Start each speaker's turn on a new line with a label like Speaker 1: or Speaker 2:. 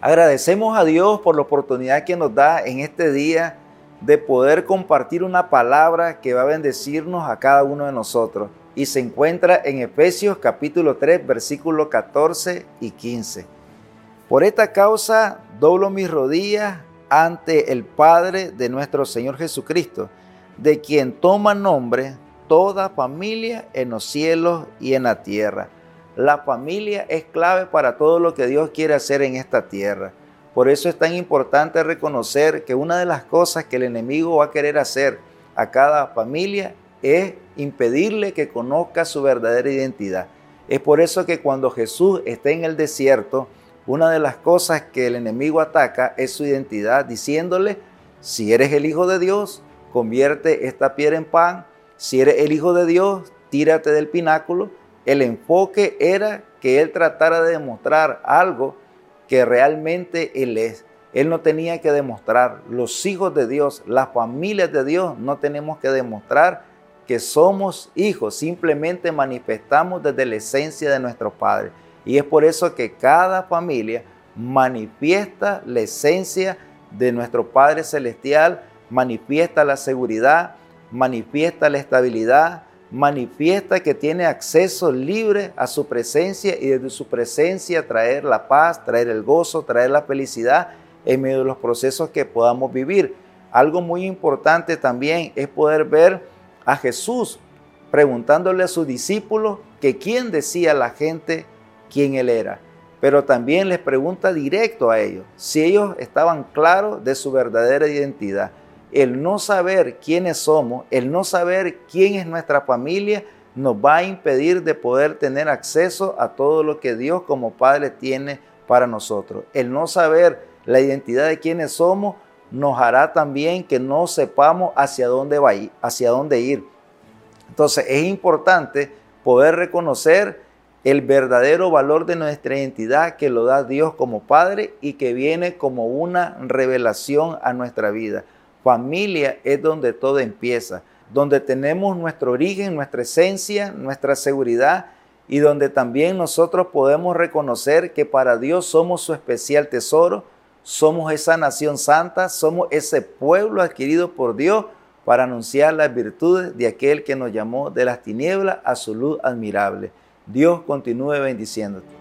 Speaker 1: Agradecemos a Dios por la oportunidad que nos da en este día de poder compartir una palabra que va a bendecirnos a cada uno de nosotros. Y se encuentra en Efesios capítulo 3, versículos 14 y 15. Por esta causa doblo mis rodillas ante el Padre de nuestro Señor Jesucristo, de quien toma nombre toda familia en los cielos y en la tierra la familia es clave para todo lo que Dios quiere hacer en esta tierra. Por eso es tan importante reconocer que una de las cosas que el enemigo va a querer hacer a cada familia es impedirle que conozca su verdadera identidad. Es por eso que cuando Jesús está en el desierto, una de las cosas que el enemigo ataca es su identidad, diciéndole, si eres el Hijo de Dios, convierte esta piedra en pan, si eres el Hijo de Dios, tírate del pináculo, el enfoque era que él tratara de demostrar algo que realmente él es. Él no tenía que demostrar. Los hijos de Dios, las familias de Dios, no tenemos que demostrar que somos hijos. Simplemente manifestamos desde la esencia de nuestro Padre. Y es por eso que cada familia manifiesta la esencia de nuestro Padre Celestial, manifiesta la seguridad, manifiesta la estabilidad, manifiesta que tiene acceso libre a su presencia y desde su presencia traer la paz, traer el gozo, traer la felicidad en medio de los procesos que podamos vivir. Algo muy importante también es poder ver a Jesús preguntándole a sus discípulos que quién decía la gente quién él era. Pero también les pregunta directo a ellos si ellos estaban claros de su verdadera identidad el no saber quiénes somos, el no saber quién es nuestra familia, nos va a impedir de poder tener acceso a todo lo que Dios como Padre tiene para nosotros. El no saber la identidad de quiénes somos nos hará también que no sepamos hacia dónde va hacia dónde ir. Entonces es importante poder reconocer el verdadero valor de nuestra identidad que lo da Dios como Padre y que viene como una revelación a nuestra vida. Familia es donde todo empieza, donde tenemos nuestro origen, nuestra esencia, nuestra seguridad y donde también nosotros podemos reconocer que para Dios somos su especial tesoro, somos esa nación santa, somos ese pueblo adquirido por Dios para anunciar las virtudes de aquel que nos llamó de las tinieblas a su luz admirable. Dios continúe bendiciéndote.